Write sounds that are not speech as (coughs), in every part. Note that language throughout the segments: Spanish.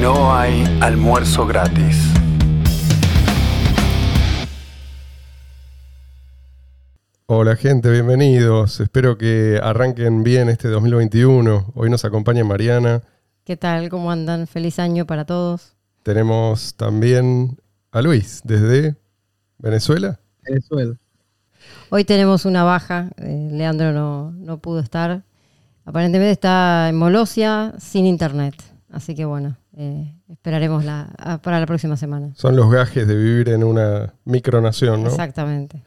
No hay almuerzo gratis. Hola gente, bienvenidos. Espero que arranquen bien este 2021. Hoy nos acompaña Mariana. ¿Qué tal? ¿Cómo andan? Feliz año para todos. Tenemos también a Luis desde Venezuela. Venezuela. Hoy tenemos una baja. eh, Leandro no, no pudo estar. Aparentemente está en Molosia sin internet. Así que bueno, eh, esperaremos la, a- para la próxima semana. Son los gajes de vivir en una micronación, ¿no? Exactamente.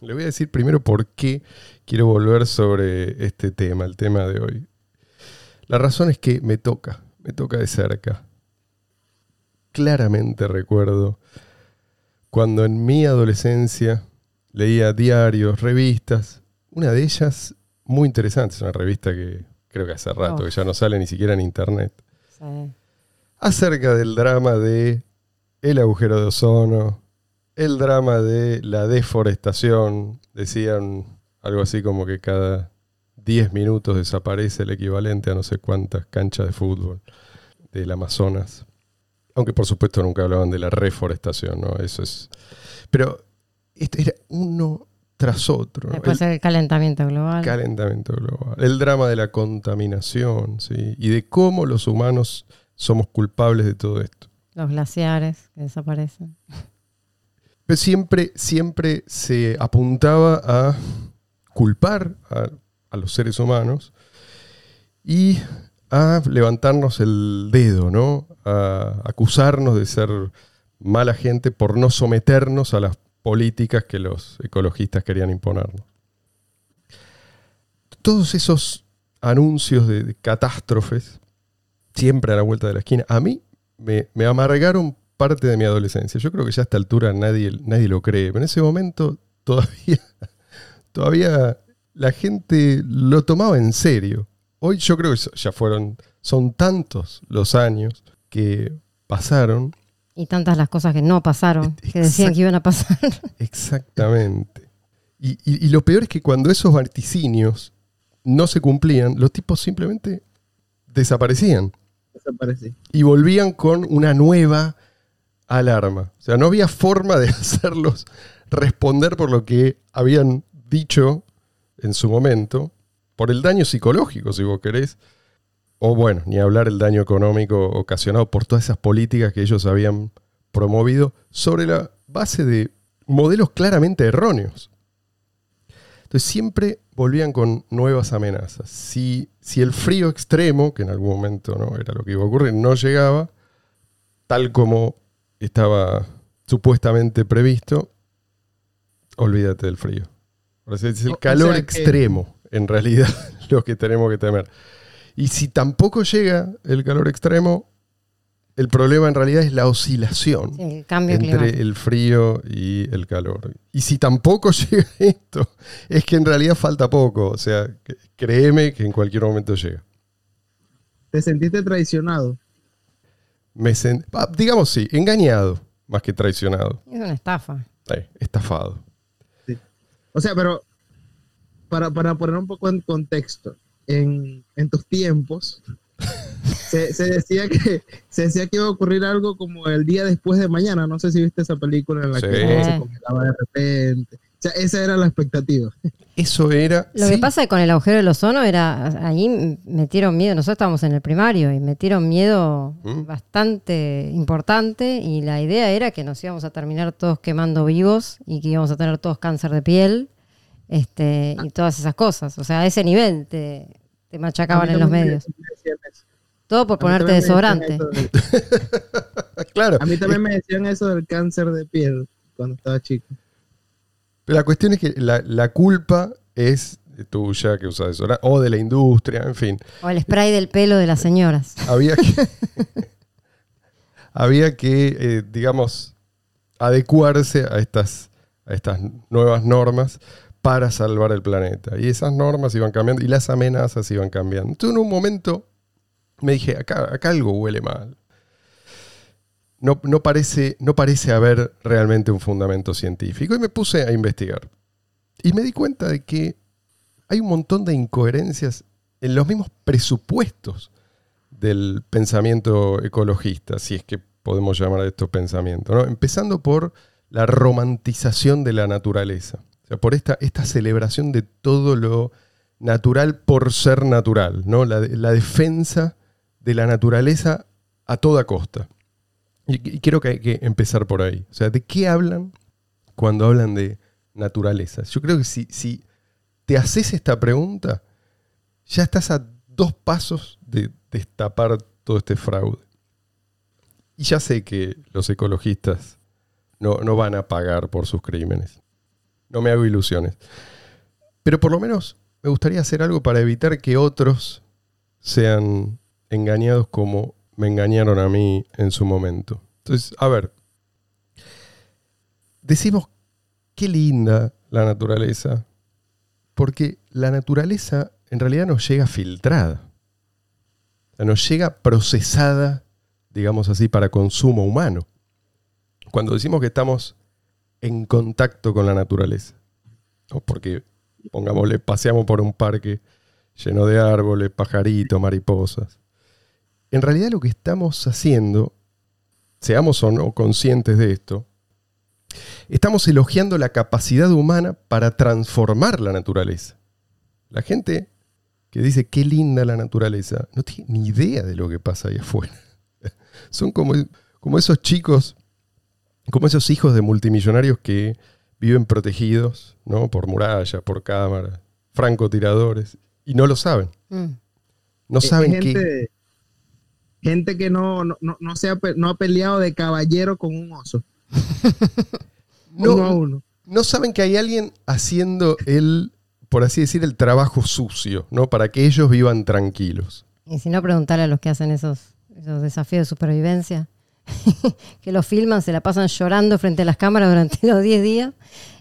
Le voy a decir primero por qué quiero volver sobre este tema, el tema de hoy. La razón es que me toca, me toca de cerca. Claramente recuerdo cuando en mi adolescencia leía diarios, revistas, una de ellas muy interesante, es una revista que creo que hace rato Oh. que ya no sale ni siquiera en internet, Sí. Acerca del drama de el agujero de ozono, el drama de la deforestación. Decían algo así como que cada 10 minutos desaparece el equivalente a no sé cuántas canchas de fútbol del Amazonas. Aunque por supuesto nunca hablaban de la reforestación, ¿no? Eso es. Pero este era uno tras otro. ¿no? Después El- el calentamiento global. calentamiento global, el drama de la contaminación, ¿sí? y de cómo los humanos somos culpables de todo esto. los glaciares que desaparecen. Pero siempre, siempre se apuntaba a culpar a, a los seres humanos y a levantarnos el dedo, ¿no? A acusarnos de ser mala gente por no someternos a las políticas que los ecologistas querían imponernos. Todos esos anuncios de, de catástrofes, siempre a la vuelta de la esquina, a mí me, me amargaron parte de mi adolescencia. Yo creo que ya a esta altura nadie, nadie lo cree, pero en ese momento (laughs) todavía, todavía la gente lo tomaba en serio. Hoy yo creo que ya fueron, son tantos los años que pasaron Y tantas las cosas que no pasaron, (laughs) que decían que iban a pasar. (laughs) Exactamente. Y, y- y lo peor es que cuando esos vaticinios no se cumplían, los tipos simplemente desaparecían Y volvían con una nueva alarma. O sea, no había forma de (laughs) hacerlos responder por lo que habían dicho en su momento, por el daño psicológico, si vos querés, o bueno, ni hablar el daño económico ocasionado por todas esas políticas que ellos habían promovido sobre la base de modelos claramente erróneos. Entonces siempre volvían con nuevas amenazas. Si, si el frío extremo, que en algún momento no era lo que iba a ocurrir, no llegaba, tal como estaba supuestamente previsto, olvídate del frío. O sea, es el O- o calor que- extremo, en realidad, (laughs) lo que tenemos que temer. Y si tampoco llega el calor extremo, el problema en realidad es la oscilación Sí, el cambio entre climático. el frío y el calor. Y si tampoco (laughs) llega esto, es que en realidad falta poco. O sea, créeme que en cualquier momento llega. ¿Te sentiste traicionado? Me sen- ah, digamos sí, engañado más que traicionado. Es una estafa. Estafado. O sea, pero para, para poner un poco en contexto, en, en tus tiempos, (laughs) se, se decía que se decía que iba a ocurrir algo como el día después de mañana. No sé si viste esa película en la Sí. que se congelaba de repente. O sea, esa era la expectativa. Eso era. Lo sí, que pasa con el agujero del ozono era, ahí metieron miedo, nosotros estábamos en el primario y metieron miedo Mm. bastante importante y la idea era que nos íbamos a terminar todos quemando vivos y que íbamos a tener todos cáncer de piel este, y todas esas cosas. O sea, a ese nivel te, te machacaban en los medios. me. Todo por ponerte desodorante. eso del- (laughs) Claro. A mí también me decían eso del cáncer de piel cuando estaba chico. Pero la cuestión es que la, la culpa es tuya que usas desodorante, o de la industria, en fin. O el spray del pelo de las señoras. había que, (laughs) había que eh, digamos, adecuarse a estas, a estas nuevas normas para salvar el planeta. Y esas normas iban cambiando y las amenazas iban cambiando. Entonces en un momento me dije, acá, acá algo huele mal. No, no, parece, no parece haber realmente un fundamento científico. Y me puse a investigar. Y me di cuenta de que hay un montón de incoherencias en los mismos presupuestos del pensamiento ecologista, si es que podemos llamar a esto pensamiento. ¿no? Empezando por la romantización de la naturaleza. O sea, por esta, esta celebración de todo lo natural por ser natural, ¿no? la, la defensa de la naturaleza a toda costa. Y, y creo que hay que empezar por ahí. O sea, ¿de qué hablan cuando hablan de naturaleza? Yo creo que si, si te haces esta pregunta, ya estás a dos pasos de destapar todo este fraude. Y ya sé que los ecologistas no, no van a pagar por sus crímenes. No me hago ilusiones. Pero por lo menos me gustaría hacer algo para evitar que otros sean engañados como me engañaron a mí en su momento. Entonces, a ver, decimos qué linda la naturaleza, porque la naturaleza en realidad nos llega filtrada, nos llega procesada, digamos así, para consumo humano. Cuando decimos que estamos en contacto con la naturaleza, ¿no? porque, pongámosle, paseamos por un parque lleno de árboles, pajaritos, mariposas. En realidad lo que estamos haciendo, seamos o no conscientes de esto, estamos elogiando la capacidad humana para transformar la naturaleza. La gente que dice qué linda la naturaleza no tiene ni idea de lo que pasa ahí afuera. (laughs) Son como, como esos chicos, como esos hijos de multimillonarios que viven protegidos ¿no? por murallas, por cámaras, francotiradores, y no lo saben. Mm. No Eh, saben gente, que... gente que no, no, no, no se ha, no ha peleado de caballero con un oso. (laughs) No, uno a uno. no saben que hay alguien haciendo el, por así decir, el trabajo sucio, ¿no? Para que ellos vivan tranquilos. Y si no, preguntarle a los que hacen esos, esos desafíos de supervivencia, (laughs) que los filman, se la pasan llorando frente a las cámaras durante los 10 días,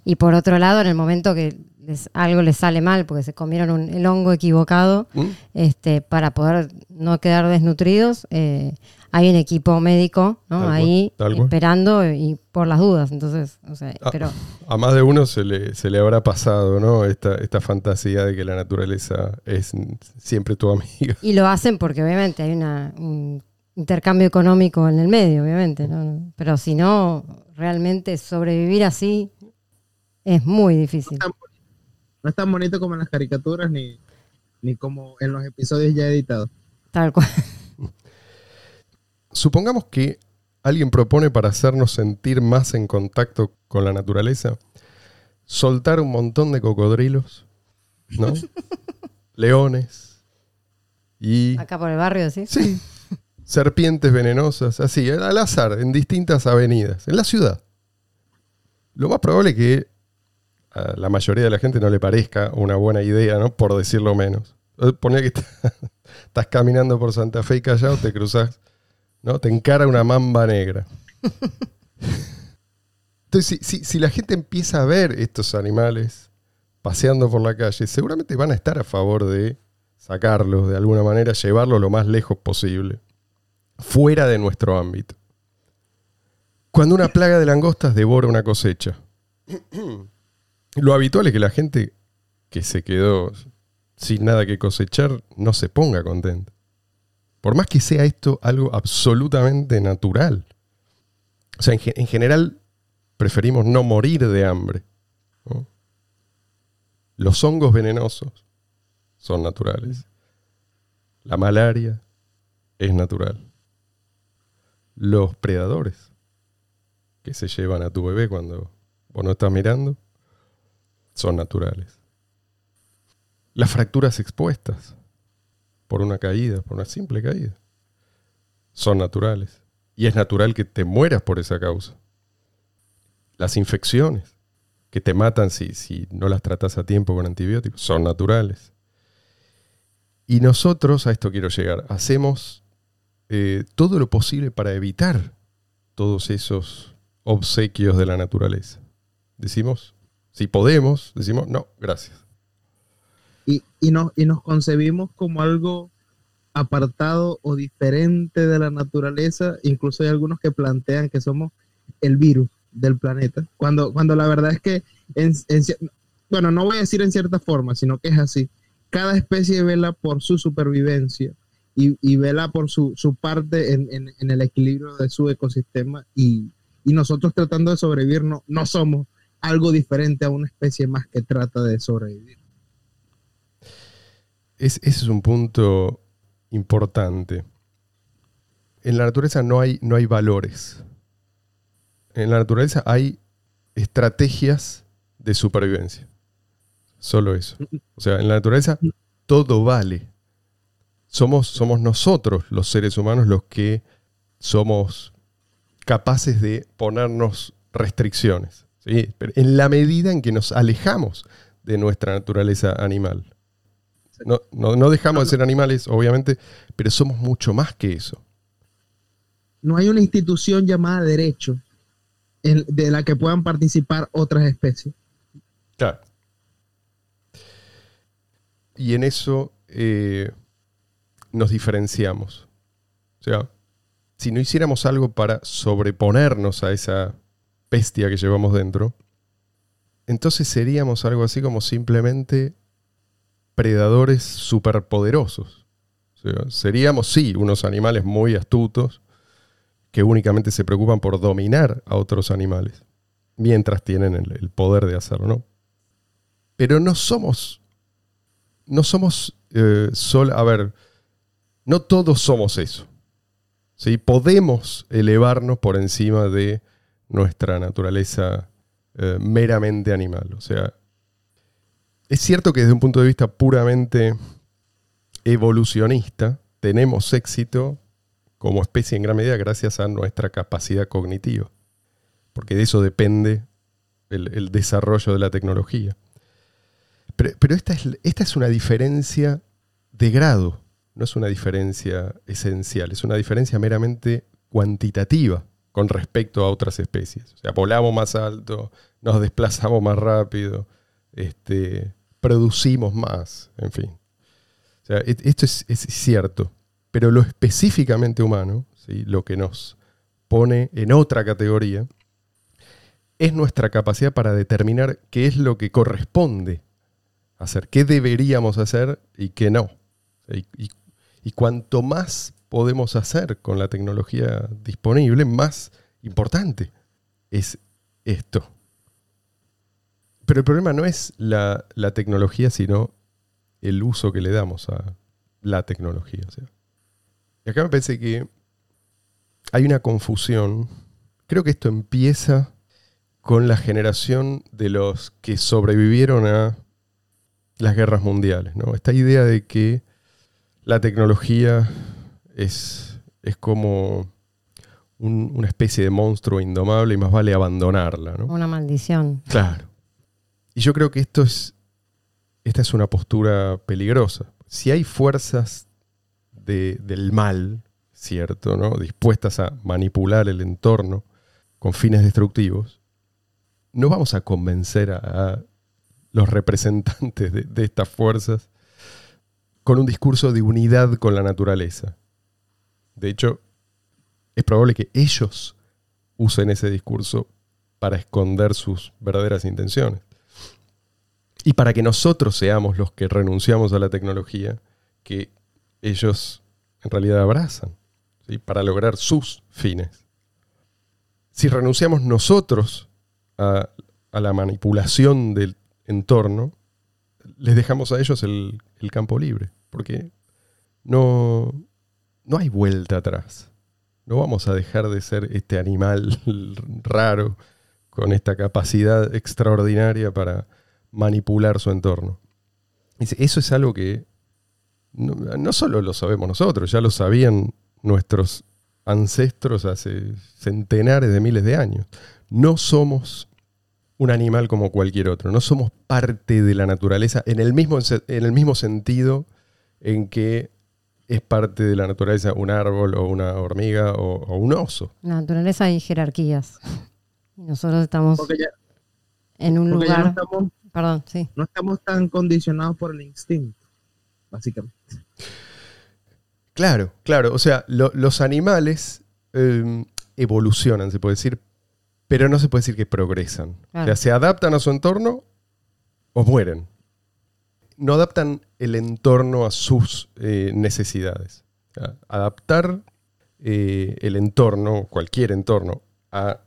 y por otro lado, en el momento que les- algo les sale mal, porque se comieron un- el hongo equivocado, ¿Mm? este, para poder no quedar desnutridos, eh, hay un equipo médico ¿no? Tal ahí cual. esperando y por las dudas. Entonces, o sea, Ah, pero A más de uno se le, se le habrá pasado, ¿no? Esta, esta fantasía de que la naturaleza es siempre tu amiga. Y lo hacen porque obviamente hay una, un intercambio económico en el medio, obviamente. ¿no? Pero si no, realmente sobrevivir así es muy difícil. No es tan bonito como en las caricaturas ni, ni como en los episodios ya editados. Tal cual. Supongamos que alguien propone para hacernos sentir más en contacto con la naturaleza, soltar un montón de cocodrilos, ¿no? (laughs) Leones y... Acá por el barrio, ¿sí? Sí, serpientes venenosas, así, al azar, en distintas avenidas, en la ciudad. Lo más probable es que a la mayoría de la gente no le parezca una buena idea, ¿no? Por decirlo menos. Poner que está- (laughs) estás caminando por Santa Fe y Callao, te cruzas, ¿no? Te encara una mamba negra. (laughs) Entonces, si, si- si la gente empieza a ver estos animales paseando por la calle, seguramente van a estar a favor de sacarlos de alguna manera, llevarlos lo más lejos posible, fuera de nuestro ámbito. Cuando una plaga de langostas devora una cosecha, (coughs) lo habitual es que la gente que se quedó sin nada que cosechar no se ponga contenta. Por más que sea esto algo absolutamente natural. O sea, en, ge- en general preferimos no morir de hambre. Los hongos venenosos son naturales. La malaria es natural. Los predadores que se llevan a tu bebé cuando vos no estás mirando son naturales. Las fracturas expuestas por una caída, por una simple caída, son naturales. Y es natural que te mueras por esa causa. Las infecciones que te matan si, si no las tratas a tiempo con antibióticos son naturales. Y nosotros, a esto quiero llegar, hacemos eh, todo lo posible para evitar todos esos obsequios de la naturaleza. Decimos, si podemos, decimos, no, gracias. Y, y, nos, y nos concebimos como algo apartado o diferente de la naturaleza. Incluso hay algunos que plantean que somos el virus del planeta. Cuando, cuando la verdad es que, bueno, no voy a decir en cierta forma, sino que es así. Cada especie vela por su supervivencia y, y vela por su, su parte en, en- en el equilibrio de su ecosistema y, y nosotros tratando de sobrevivir no, no somos algo diferente a una especie más que trata de sobrevivir. Es- ese es un punto importante. En la naturaleza no hay, no hay valores. En la naturaleza hay estrategias de supervivencia. Solo eso. O sea, en la naturaleza todo vale. Somos, somos nosotros, los seres humanos, los que somos capaces de ponernos restricciones. ¿Sí? Pero en la medida en que nos alejamos de nuestra naturaleza animal. No, no- no dejamos de ser animales, obviamente, pero somos mucho más que eso. No hay una institución llamada derecho en- de la que puedan participar otras especies. Claro. Y en eso eh, nos diferenciamos. O sea, si no hiciéramos algo para sobreponernos a esa bestia que llevamos dentro, entonces seríamos algo así como simplemente predadores superpoderosos. Seríamos, sí, unos animales muy astutos que únicamente se preocupan por dominar a otros animales, mientras tienen el, poder de hacerlo. Pero no somos, no somos eh, a ver, no todos somos eso. ¿sí? Podemos elevarnos por encima de nuestra naturaleza eh, meramente animal. O sea, es cierto que desde un punto de vista puramente evolucionista, tenemos éxito como especie en gran medida gracias a nuestra capacidad cognitiva, porque de eso depende el, desarrollo de la tecnología. Pero, pero esta, es, esta es una diferencia de grado, no es una diferencia esencial, es una diferencia meramente cuantitativa con respecto a otras especies. O sea, volamos más alto, nos desplazamos más rápido, este, producimos más, en fin. O sea, et- esto es, es cierto, pero lo específicamente humano, ¿sí? lo que nos pone en otra categoría, es nuestra capacidad para determinar qué es lo que corresponde hacer, qué deberíamos hacer y qué no. Y- y cuanto más podemos hacer con la tecnología disponible, más importante es esto. Pero el problema no es la, tecnología, sino el uso que le damos a la tecnología. Y acá me parece que hay una confusión. Creo que esto empieza con la generación de los que sobrevivieron a las guerras mundiales. ¿no? Esta idea de que la tecnología es, es como un- una especie de monstruo indomable y más vale abandonarla. ¿no? Una maldición. Claro. Y yo creo que esto es. Esta es una postura peligrosa. Si hay fuerzas de- del mal, ¿cierto? ¿no? Dispuestas a manipular el entorno con fines destructivos, no vamos a convencer a, a los representantes de, de estas fuerzas con un discurso de unidad con la naturaleza. De hecho, es probable que ellos usen ese discurso para esconder sus verdaderas intenciones. Y para que nosotros seamos los que renunciamos a la tecnología que ellos en realidad abrazan, ¿sí? para lograr sus fines. Si renunciamos nosotros a, la manipulación del entorno, les dejamos a ellos el, el campo libre, porque no, no hay vuelta atrás. No vamos a dejar de ser este animal (laughs) raro con esta capacidad extraordinaria para manipular su entorno. Eso es algo que no, solo lo sabemos nosotros, ya lo sabían nuestros ancestros hace centenares de miles de años. No somos un animal como cualquier otro, no somos parte de la naturaleza en el mismo, en el mismo sentido en que es parte de la naturaleza un árbol o una hormiga o, o un oso. En la naturaleza hay jerarquías. Y nosotros estamos ya, en un ya no lugar. estamos, Perdón, sí. no estamos tan condicionados por el instinto, básicamente. Claro, claro. O sea, lo- los animales eh, evolucionan, se puede decir, pero no se puede decir que progresan. O sea, se adaptan a su entorno o mueren. No adaptan el entorno a sus eh, necesidades. Sea, adaptar eh, el entorno, cualquier entorno, a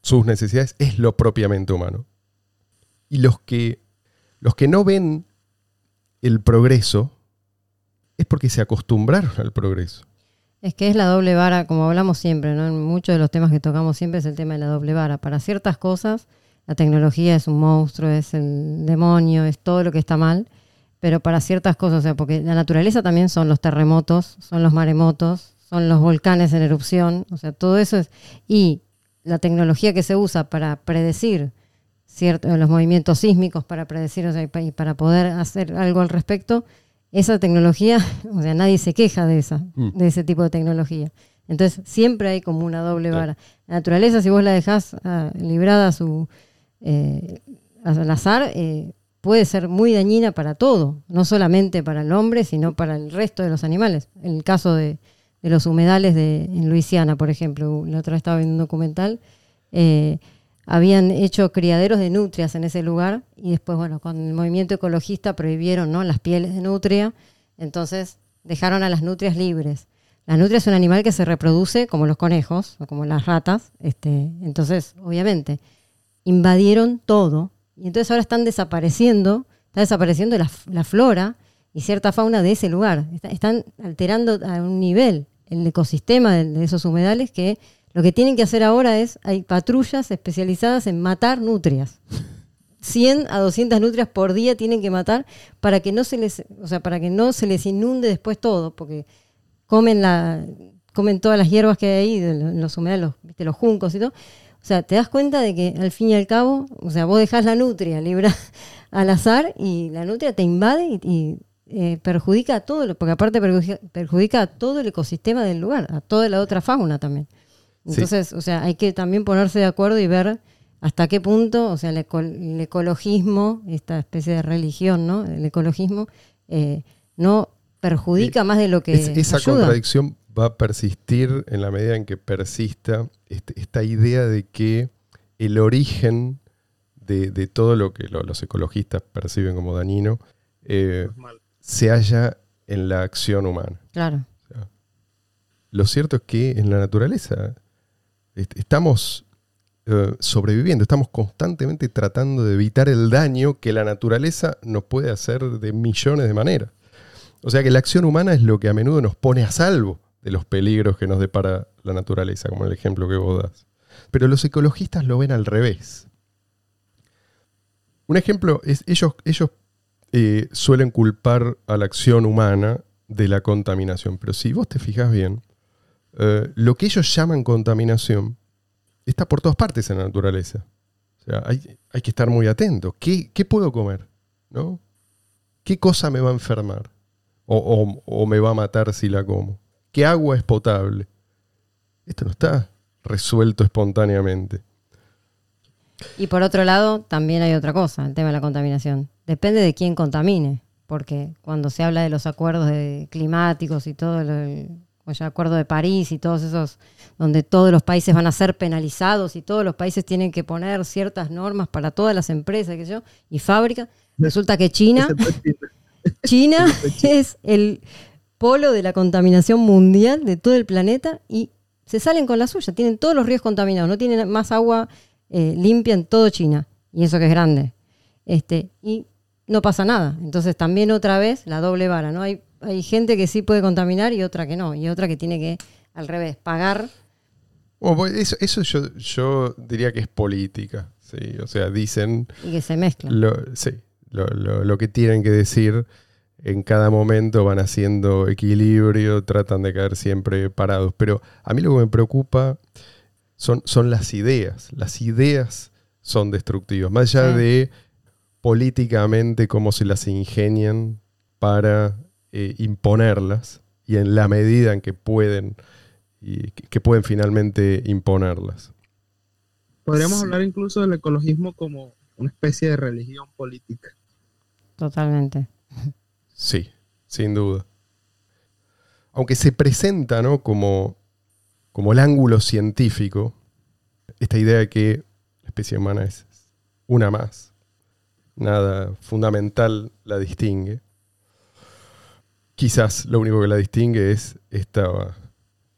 sus necesidades es lo propiamente humano. Y los que, los que no ven el progreso es porque se acostumbraron al progreso. Es que es la doble vara, como hablamos siempre, ¿no? En muchos de los temas que tocamos siempre es el tema de la doble vara. Para ciertas cosas, la tecnología es un monstruo, es el demonio, es todo lo que está mal. Pero para ciertas cosas, o sea, porque la naturaleza también son los terremotos, son los maremotos, son los volcanes en erupción, o sea, todo eso es. Y la tecnología que se usa para predecir cierto, los movimientos sísmicos, para predecir, o sea, y para poder hacer algo al respecto, esa tecnología, (laughs) o sea, nadie se queja de esa, Mm. de ese tipo de tecnología. Entonces, siempre hay como una doble vara. La naturaleza, si vos la dejás ah, librada a su, eh, al azar, eh, puede ser muy dañina para todo, no solamente para el hombre, sino para el resto de los animales. En el caso de, los humedales de, en Luisiana, por ejemplo, la otra vez estaba viendo un documental, eh, habían hecho criaderos de nutrias en ese lugar y después, bueno, con el movimiento ecologista prohibieron ¿no? las pieles de nutria, entonces dejaron a las nutrias libres. La nutria es un animal que se reproduce como los conejos o como las ratas, este, entonces, obviamente, invadieron todo y entonces ahora están desapareciendo, está desapareciendo la, flora y cierta fauna de ese lugar. Está- están alterando a un nivel el ecosistema de, esos humedales que lo que tienen que hacer ahora es, hay patrullas especializadas en matar nutrias. 100 a 200 nutrias por día tienen que matar para que no se les, o sea, para que no se les inunde después todo, porque comen la comen todas las hierbas que hay ahí, los humedales, ¿viste? los juncos y todo. O sea, te das cuenta de que al fin y al cabo, o sea, vos dejás la nutria libre (laughs) al azar y la nutria te invade y, y, eh, perjudica a todo, lo- porque aparte perjudica, perjudica a todo el ecosistema del lugar, a toda la otra fauna también. Sí. Entonces, o sea, hay que también ponerse de acuerdo y ver hasta qué punto, o sea, el, eco- el ecologismo, esta especie de religión, ¿no? El ecologismo eh, no perjudica más de lo que Es- esa ayuda. contradicción va a persistir en la medida en que persista este- esta idea de que el origen de, de todo lo que lo- los ecologistas perciben como dañino eh, se halla en la acción humana. Claro. Lo cierto es que en la naturaleza est- estamos eh, sobreviviendo, estamos constantemente tratando de evitar el daño que la naturaleza nos puede hacer de millones de maneras. O sea que la acción humana es lo que a menudo nos pone a salvo de los peligros que nos depara la naturaleza, como el ejemplo que vos das. Pero los ecologistas lo ven al revés. Un ejemplo es, ellos, ellos eh, suelen culpar a la acción humana de la contaminación, pero si vos te fijas bien, eh, lo que ellos llaman contaminación está por todas partes en la naturaleza. O sea, hay, hay que estar muy atento. ¿Qué, qué puedo comer? ¿No? ¿Qué cosa me va a enfermar? O, o- o me va a matar si la como? ¿Qué agua es potable? Esto no está resuelto espontáneamente. Y por otro lado, también hay otra cosa, el tema de la contaminación. Depende de quién contamine, porque cuando se habla de los acuerdos de climáticos y todo, lo- el, o acuerdo de París y todos esos, donde todos los países van a ser penalizados y todos los países tienen que poner ciertas normas para todas las empresas qué sé yo, y fábricas, resulta que China. China es el polo de la contaminación mundial de todo el planeta y se salen con la suya. Tienen todos los ríos contaminados, no tienen más agua eh, limpia en todo China. Y eso que es grande. Este, y no pasa nada. Entonces también otra vez la doble vara, ¿no? Hay, hay gente que sí puede contaminar y otra que no. Y otra que tiene que, al revés, pagar. Pues eso eso yo, yo diría que es política. ¿sí? O sea, dicen y que se mezclan. lo, sí, lo, lo- lo que tienen que decir en cada momento van haciendo equilibrio, tratan de caer siempre parados. Pero a mí lo que me preocupa son, son las ideas. Las ideas son destructivas. Más allá Sí. de políticamente cómo se las ingenian para eh, imponerlas y en la medida en que pueden y que, pueden finalmente imponerlas. Podríamos Sí. hablar incluso del ecologismo como una especie de religión política. Totalmente. Sí, sin duda. Aunque se presenta ¿no? como, como el ángulo científico, esta idea de que la especie humana es una más, nada fundamental la distingue. quizás lo único que la distingue es esta,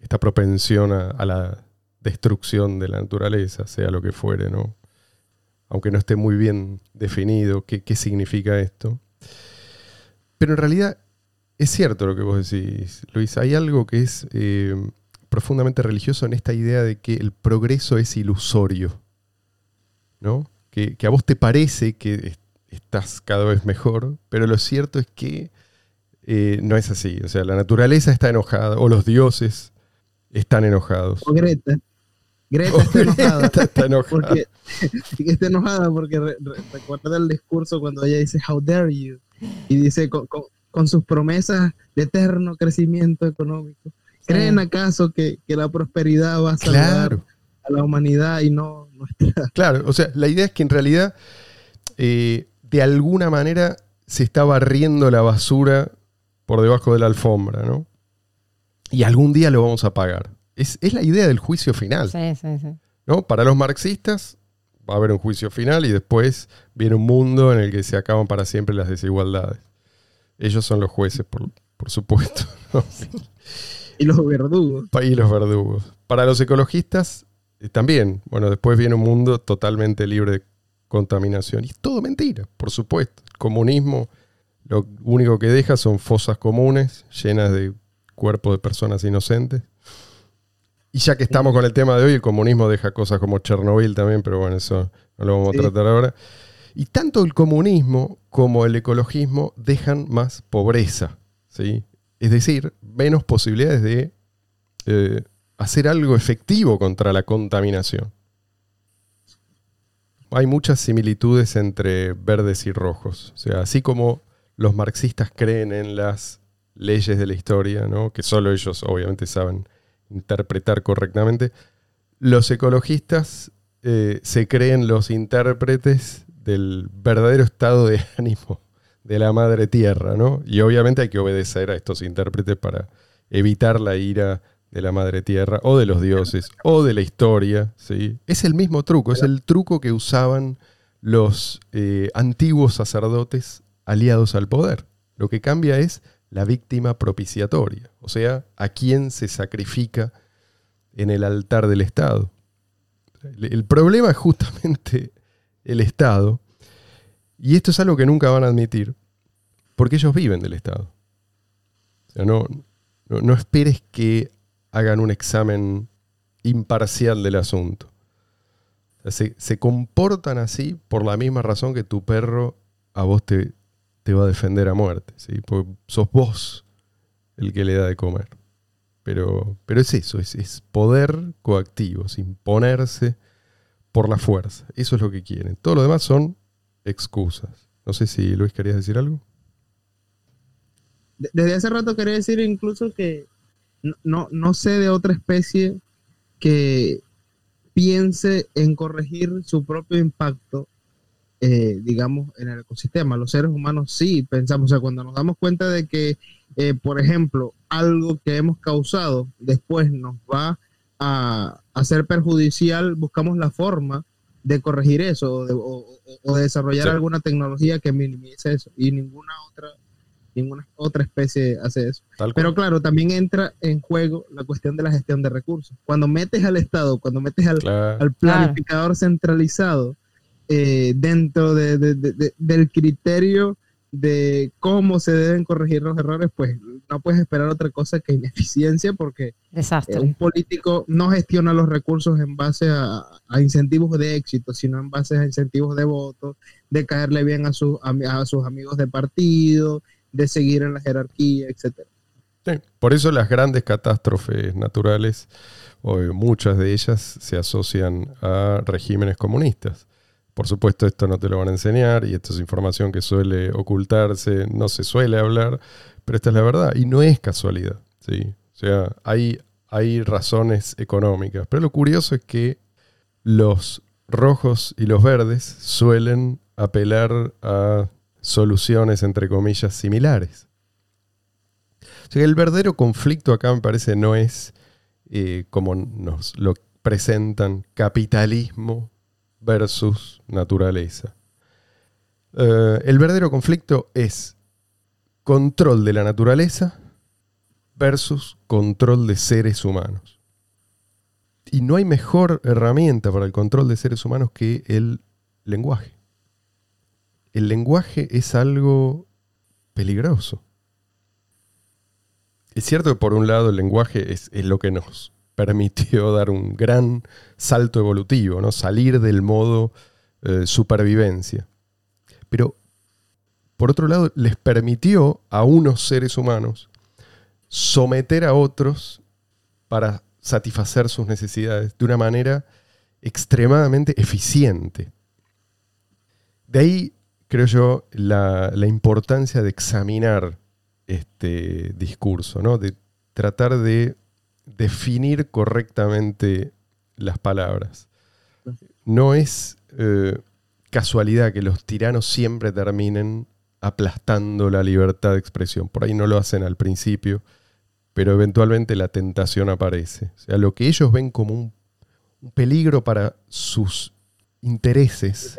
esta propensión a, la destrucción de la naturaleza, sea lo que fuere, ¿no? Aunque no esté muy bien definido qué, qué significa esto. Pero en realidad es cierto lo que vos decís, Luis. Hay algo que es eh, profundamente religioso en esta idea de que el progreso es ilusorio. ¿No? Que, que a vos te parece que es- estás cada vez mejor, pero lo cierto es que eh, no es así. O sea, la naturaleza está enojada, o los dioses están enojados. O Greta. Greta O está enojada. Está enojada. Porque (laughs) está enojada porque re- re- recuerda el discurso cuando ella dice How dare you y dice con, con- con sus promesas de eterno crecimiento económico. ¿Creen acaso que, que la prosperidad va a salvar Claro. a la humanidad y no nuestra? (laughs) Claro, o sea, la idea es que en realidad eh, de alguna manera se está barriendo la basura por debajo de la alfombra, ¿no? Y algún día lo vamos a pagar. Es, es la idea del juicio final, Sí, sí, sí. ¿no? Para los marxistas va a haber un juicio final y después viene un mundo en el que se acaban para siempre las desigualdades. Ellos son los jueces, por, por supuesto, (laughs) ¿no? (laughs) Y los verdugos. y los verdugos. Para los ecologistas eh, también, bueno, después viene un mundo totalmente libre de contaminación. Y es todo mentira, por supuesto. El comunismo lo único que deja son fosas comunes llenas de cuerpos de personas inocentes. Y ya que estamos con el tema de hoy, el comunismo deja cosas como Chernobyl también, pero bueno, eso no lo vamos Sí. a tratar ahora. Y tanto el comunismo como el ecologismo dejan más pobreza, ¿sí? Es decir, menos posibilidades de eh, hacer algo efectivo contra la contaminación. Hay muchas similitudes entre verdes y rojos. O sea, así como los marxistas creen en las leyes de la historia, ¿no? que solo ellos obviamente saben interpretar correctamente, los ecologistas eh, se creen los intérpretes del verdadero estado de (laughs) ánimo de la madre tierra, ¿no? Y obviamente hay que obedecer a estos intérpretes para evitar la ira de la madre tierra o de los dioses o de la historia, ¿sí? Es el mismo truco, es el truco que usaban los eh, antiguos sacerdotes aliados al poder. Lo que cambia es la víctima propiciatoria, o sea, a quién se sacrifica en el altar del Estado. El, problema es justamente el Estado, y esto es algo que nunca van a admitir, porque ellos viven del Estado. No, no, esperes que hagan un examen imparcial del asunto. Se, se comportan así por la misma razón que tu perro a vos te, te va a defender a muerte, ¿sí? Porque sos vos el que le da de comer. Pero, pero es eso, es, es poder coactivo, es imponerse por la fuerza. Eso es lo que quieren. Todo lo demás son excusas. No sé si Luis querías decir algo. De- Desde hace rato quería decir incluso que no, no sé de otra especie que piense en corregir su propio impacto, eh, digamos, en el ecosistema. Los seres humanos sí pensamos, o sea, cuando nos damos cuenta de que, eh, por ejemplo, algo que hemos causado después nos va a, a ser perjudicial, buscamos la forma de corregir eso o de, o- de desarrollar Sí. alguna tecnología que minimice eso y ninguna otra ninguna otra especie hace eso. Tal cual. Pero claro, también entra en juego la cuestión de la gestión de recursos. Cuando metes al Estado, cuando metes al, Claro. al planificador centralizado eh, dentro de- de- de- de- del criterio de cómo se deben corregir los errores, pues no puedes esperar otra cosa que ineficiencia porque eh, un político no gestiona los recursos en base a, a incentivos de éxito, sino en base a incentivos de votos, de caerle bien a, sus a sus amigos de partido, de seguir en la jerarquía, etcétera. Sí, Por eso las grandes catástrofes naturales, o muchas de ellas, se asocian a regímenes comunistas. Por supuesto, esto no te lo van a enseñar y esto es información que suele ocultarse, no se suele hablar, pero esta es la verdad y no es casualidad. ¿sí? O sea, hay, hay razones económicas, pero lo curioso es que los rojos y los verdes suelen apelar a soluciones, entre comillas, similares. O sea, el verdadero conflicto acá me parece no es eh, como nos lo presentan capitalismo versus naturaleza. Eh, el verdadero conflicto es control de la naturaleza versus control de seres humanos. Y no hay mejor herramienta para el control de seres humanos que el lenguaje. El lenguaje es algo peligroso. Es cierto que por un lado el lenguaje es, es lo que nos permitió dar un gran salto evolutivo, ¿no? salir del modo eh, supervivencia. Pero por otro lado les permitió a unos seres humanos someter a otros para satisfacer sus necesidades de una manera extremadamente eficiente. De ahí, creo yo, la, la importancia de examinar este discurso, ¿no? de tratar de definir correctamente las palabras. No es eh, casualidad que los tiranos siempre terminen aplastando la libertad de expresión. Por ahí no lo hacen al principio, pero eventualmente la tentación aparece. O sea, lo que ellos ven como un, un peligro para sus intereses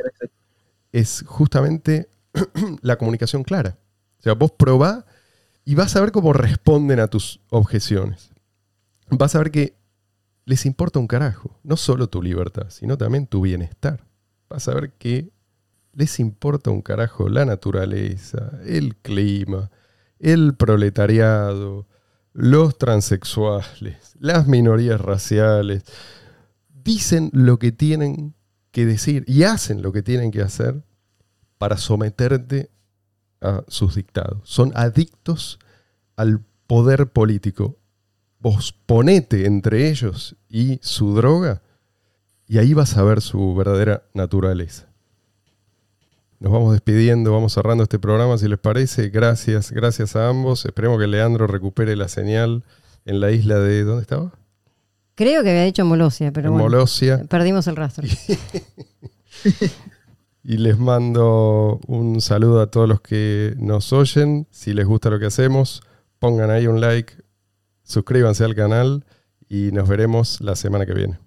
es justamente (clears throat) la comunicación clara. O sea, vos probá y vas a ver cómo responden a tus objeciones vas a ver que les importa un carajo, no solo tu libertad, sino también tu bienestar. Vas a ver que les importa un carajo la naturaleza, el clima, el proletariado, los transexuales, las minorías raciales. Dicen lo que tienen que decir y hacen lo que tienen que hacer para someterte a sus dictados. Son adictos al poder político vos ponete entre ellos y su droga y ahí vas a ver su verdadera naturaleza. Nos vamos despidiendo, vamos cerrando este programa si les parece. Gracias, gracias a ambos. Esperemos que Leandro recupere la señal en la isla de... ¿Dónde estaba? Creo que había dicho Molosia, pero en bueno, Molosia. perdimos el rastro. (laughs) Y les mando un saludo a todos los que nos oyen. Si les gusta lo que hacemos, pongan ahí un like, suscríbanse al canal y nos veremos la semana que viene.